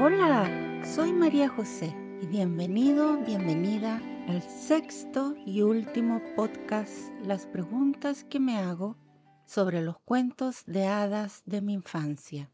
Hola, soy María José y bienvenido, bienvenida al sexto y último podcast Las preguntas que me hago sobre los cuentos de hadas de mi infancia,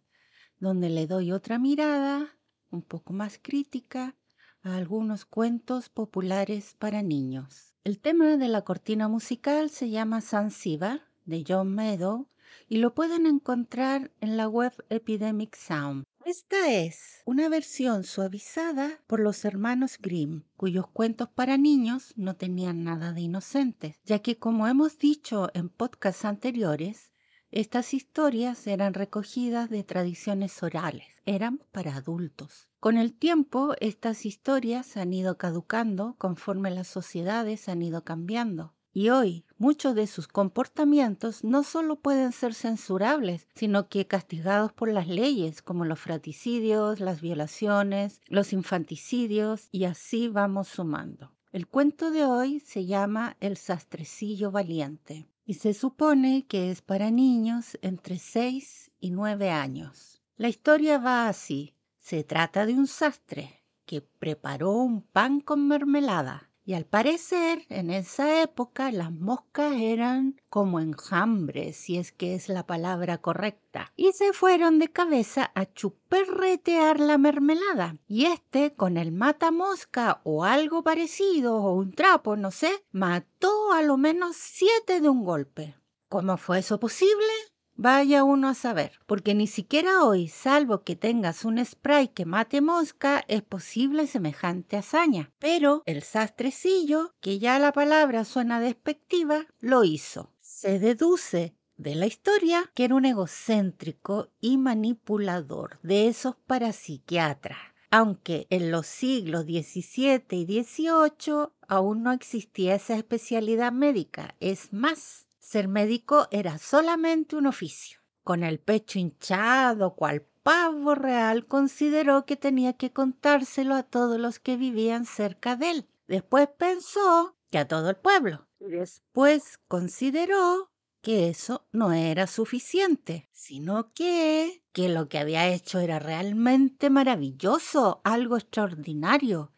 donde le doy otra mirada un poco más crítica a algunos cuentos populares para niños. El tema de la cortina musical se llama Zanzibar de John Meadow y lo pueden encontrar en la web Epidemic Sound. Esta es una versión suavizada por los hermanos Grimm, cuyos cuentos para niños no tenían nada de inocentes, ya que como hemos dicho en podcasts anteriores, estas historias eran recogidas de tradiciones orales, eran para adultos. Con el tiempo, estas historias han ido caducando conforme las sociedades han ido cambiando. Y hoy muchos de sus comportamientos no solo pueden ser censurables, sino que castigados por las leyes, como los fraticidios, las violaciones, los infanticidios, y así vamos sumando. El cuento de hoy se llama El sastrecillo valiente y se supone que es para niños entre 6 y 9 años. La historia va así. Se trata de un sastre que preparó un pan con mermelada y al parecer, en esa época las moscas eran como enjambres, si es que es la palabra correcta, y se fueron de cabeza a chuperretear la mermelada. Y este, con el matamosca o algo parecido, o un trapo, no sé, mató a lo menos siete de un golpe. ¿Cómo fue eso posible? Vaya uno a saber, porque ni siquiera hoy, salvo que tengas un spray que mate mosca, es posible semejante hazaña. Pero el sastrecillo, que ya la palabra suena despectiva, lo hizo. Se deduce de la historia que era un egocéntrico y manipulador de esos parapsiquiatras aunque en los siglos XVII y XVIII aún no existía esa especialidad médica. Es más, ser médico era solamente un oficio. Con el pecho hinchado, cual pavo real, consideró que tenía que contárselo a todos los que vivían cerca de él. Después pensó que a todo el pueblo. Después consideró que eso no era suficiente, sino que, que lo que había hecho era realmente maravilloso, algo extraordinario,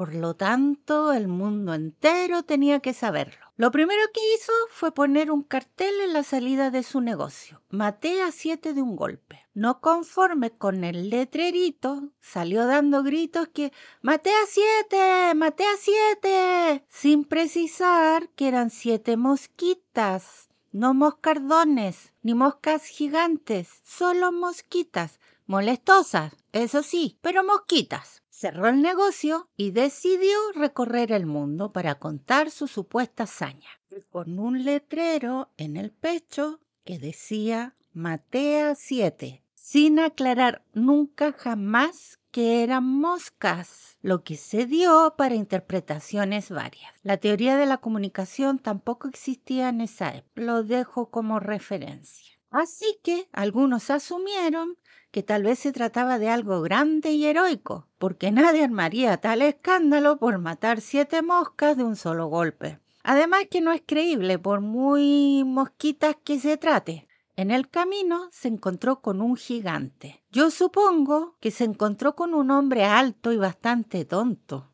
por lo tanto, el mundo entero tenía que saberlo. Lo primero que hizo fue poner un cartel en la salida de su negocio. Maté a siete de un golpe. No conforme con el letrerito, salió dando gritos que maté a siete, maté a siete, sin precisar que eran siete mosquitas, no moscardones, ni moscas gigantes, solo mosquitas, molestosas, eso sí, pero mosquitas cerró el negocio y decidió recorrer el mundo para contar su supuesta hazaña, con un letrero en el pecho que decía Matea 7, sin aclarar nunca jamás que eran moscas, lo que se dio para interpretaciones varias. La teoría de la comunicación tampoco existía en esa época, lo dejo como referencia. Así que algunos asumieron que tal vez se trataba de algo grande y heroico, porque nadie armaría tal escándalo por matar siete moscas de un solo golpe. Además que no es creíble por muy mosquitas que se trate. En el camino se encontró con un gigante. Yo supongo que se encontró con un hombre alto y bastante tonto,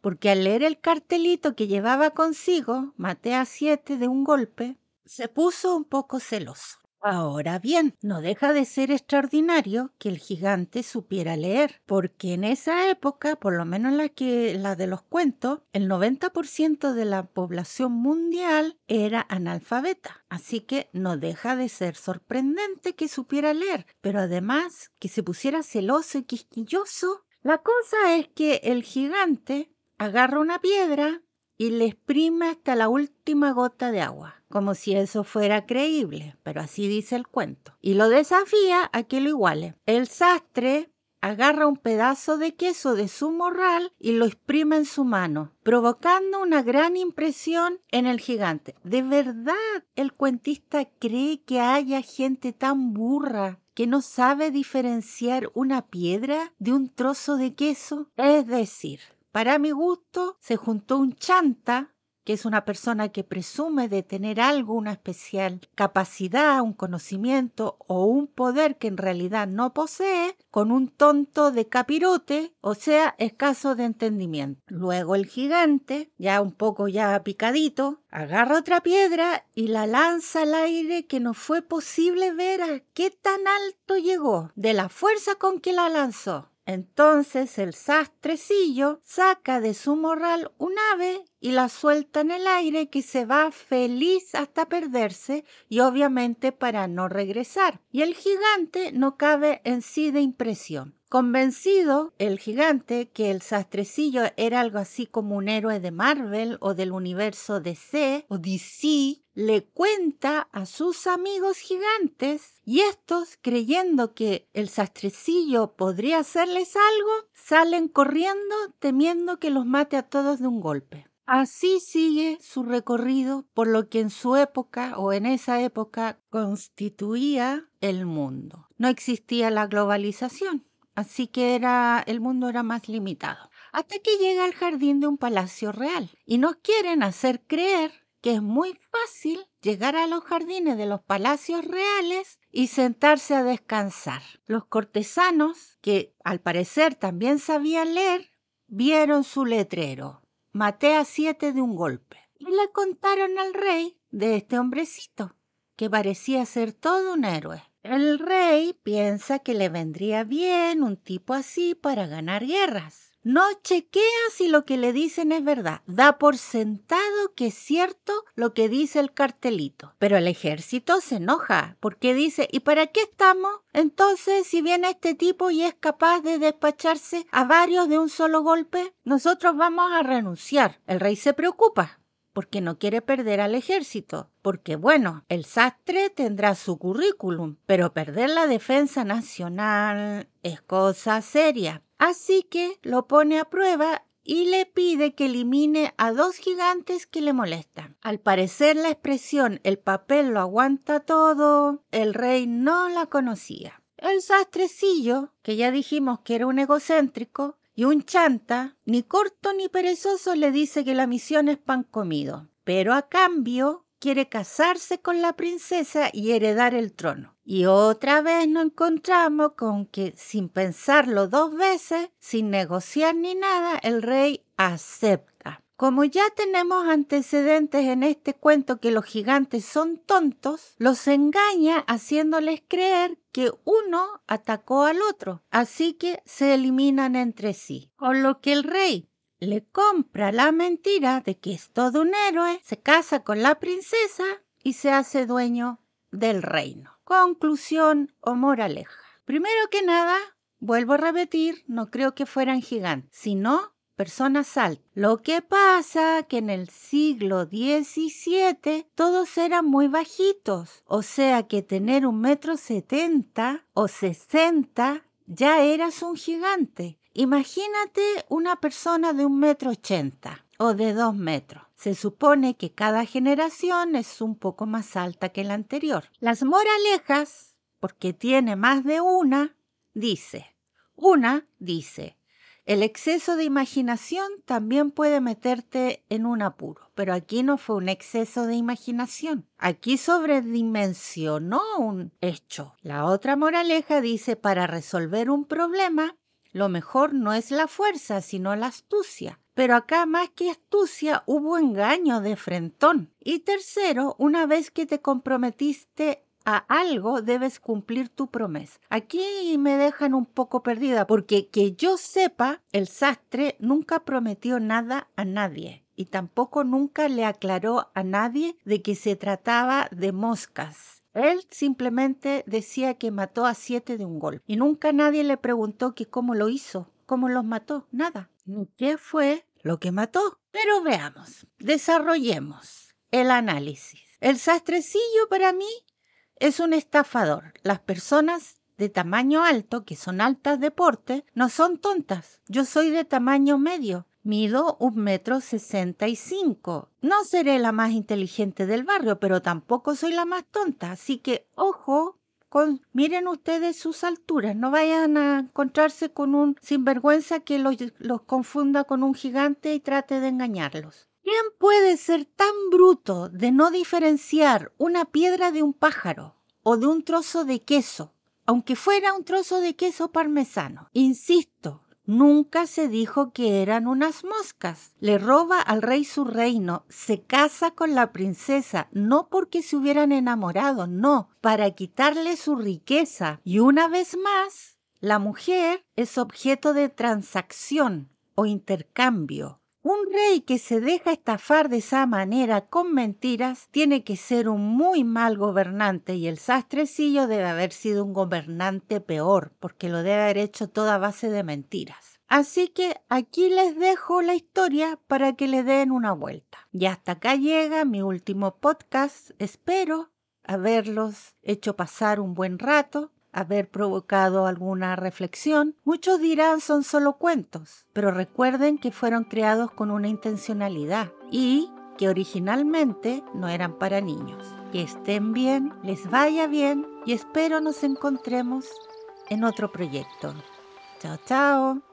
porque al leer el cartelito que llevaba consigo, maté a siete de un golpe, se puso un poco celoso. Ahora bien, no deja de ser extraordinario que el gigante supiera leer, porque en esa época, por lo menos la que la de los cuentos, el 90% de la población mundial era analfabeta. Así que no deja de ser sorprendente que supiera leer, pero además que se pusiera celoso y quisquilloso. La cosa es que el gigante agarra una piedra y le exprime hasta la última gota de agua como si eso fuera creíble, pero así dice el cuento. Y lo desafía a que lo iguale. El sastre agarra un pedazo de queso de su morral y lo exprime en su mano, provocando una gran impresión en el gigante. ¿De verdad el cuentista cree que haya gente tan burra que no sabe diferenciar una piedra de un trozo de queso? Es decir, para mi gusto, se juntó un chanta que es una persona que presume de tener algo, una especial capacidad, un conocimiento o un poder que en realidad no posee, con un tonto de capirote, o sea, escaso de entendimiento. Luego el gigante, ya un poco ya picadito, agarra otra piedra y la lanza al aire que no fue posible ver a qué tan alto llegó, de la fuerza con que la lanzó. Entonces el sastrecillo saca de su morral un ave y la suelta en el aire que se va feliz hasta perderse y obviamente para no regresar. Y el gigante no cabe en sí de impresión. Convencido el gigante que el sastrecillo era algo así como un héroe de Marvel o del universo DC o DC, le cuenta a sus amigos gigantes y estos, creyendo que el sastrecillo podría hacerles algo, salen corriendo temiendo que los mate a todos de un golpe. Así sigue su recorrido por lo que en su época o en esa época constituía el mundo. No existía la globalización así que era, el mundo era más limitado. Hasta que llega al jardín de un palacio real y nos quieren hacer creer que es muy fácil llegar a los jardines de los palacios reales y sentarse a descansar. Los cortesanos, que al parecer también sabían leer, vieron su letrero. Maté a siete de un golpe. Y le contaron al rey de este hombrecito, que parecía ser todo un héroe. El rey piensa que le vendría bien un tipo así para ganar guerras. No chequea si lo que le dicen es verdad. Da por sentado que es cierto lo que dice el cartelito. Pero el ejército se enoja porque dice, ¿y para qué estamos? Entonces, si viene este tipo y es capaz de despacharse a varios de un solo golpe, nosotros vamos a renunciar. El rey se preocupa porque no quiere perder al ejército, porque bueno, el sastre tendrá su currículum, pero perder la defensa nacional es cosa seria. Así que lo pone a prueba y le pide que elimine a dos gigantes que le molestan. Al parecer la expresión el papel lo aguanta todo, el rey no la conocía. El sastrecillo, que ya dijimos que era un egocéntrico, y un chanta, ni corto ni perezoso, le dice que la misión es pan comido, pero a cambio quiere casarse con la princesa y heredar el trono. Y otra vez nos encontramos con que sin pensarlo dos veces, sin negociar ni nada, el rey acepta. Como ya tenemos antecedentes en este cuento que los gigantes son tontos, los engaña haciéndoles creer que uno atacó al otro, así que se eliminan entre sí. Con lo que el rey le compra la mentira de que es todo un héroe, se casa con la princesa y se hace dueño del reino. Conclusión o moraleja. Primero que nada, vuelvo a repetir, no creo que fueran gigantes, sino personas altas. Lo que pasa que en el siglo XVII todos eran muy bajitos, o sea que tener un metro setenta o sesenta ya eras un gigante. Imagínate una persona de un metro ochenta o de dos metros. Se supone que cada generación es un poco más alta que la anterior. Las moralejas, porque tiene más de una, dice, una dice, el exceso de imaginación también puede meterte en un apuro, pero aquí no fue un exceso de imaginación. Aquí sobredimensionó un hecho. La otra moraleja dice, para resolver un problema, lo mejor no es la fuerza, sino la astucia. Pero acá más que astucia hubo engaño de frentón. Y tercero, una vez que te comprometiste a algo debes cumplir tu promesa. Aquí me dejan un poco perdida porque que yo sepa, el sastre nunca prometió nada a nadie y tampoco nunca le aclaró a nadie de que se trataba de moscas. Él simplemente decía que mató a siete de un golpe y nunca nadie le preguntó que cómo lo hizo, cómo los mató, nada, ni qué fue lo que mató. Pero veamos, desarrollemos el análisis. El sastrecillo para mí es un estafador. Las personas de tamaño alto, que son altas de porte, no son tontas. Yo soy de tamaño medio. Mido un metro sesenta y cinco. No seré la más inteligente del barrio, pero tampoco soy la más tonta. Así que, ojo, miren ustedes sus alturas, no vayan a encontrarse con un sinvergüenza que los confunda con un gigante y trate de engañarlos. ¿Qué ¿Quién puede ser tan bruto de no diferenciar una piedra de un pájaro o de un trozo de queso, aunque fuera un trozo de queso parmesano? Insisto, Nunca se dijo que eran unas moscas. Le roba al rey su reino, se casa con la princesa, no porque se hubieran enamorado, no, para quitarle su riqueza. Y una vez más, la mujer es objeto de transacción o intercambio. Un rey que se deja estafar de esa manera con mentiras tiene que ser un muy mal gobernante y el sastrecillo debe haber sido un gobernante peor porque lo debe haber hecho toda base de mentiras. Así que aquí les dejo la historia para que le den una vuelta. Y hasta acá llega mi último podcast. Espero haberlos hecho pasar un buen rato haber provocado alguna reflexión. Muchos dirán son solo cuentos, pero recuerden que fueron creados con una intencionalidad y que originalmente no eran para niños. Que estén bien, les vaya bien y espero nos encontremos en otro proyecto. Chao, chao.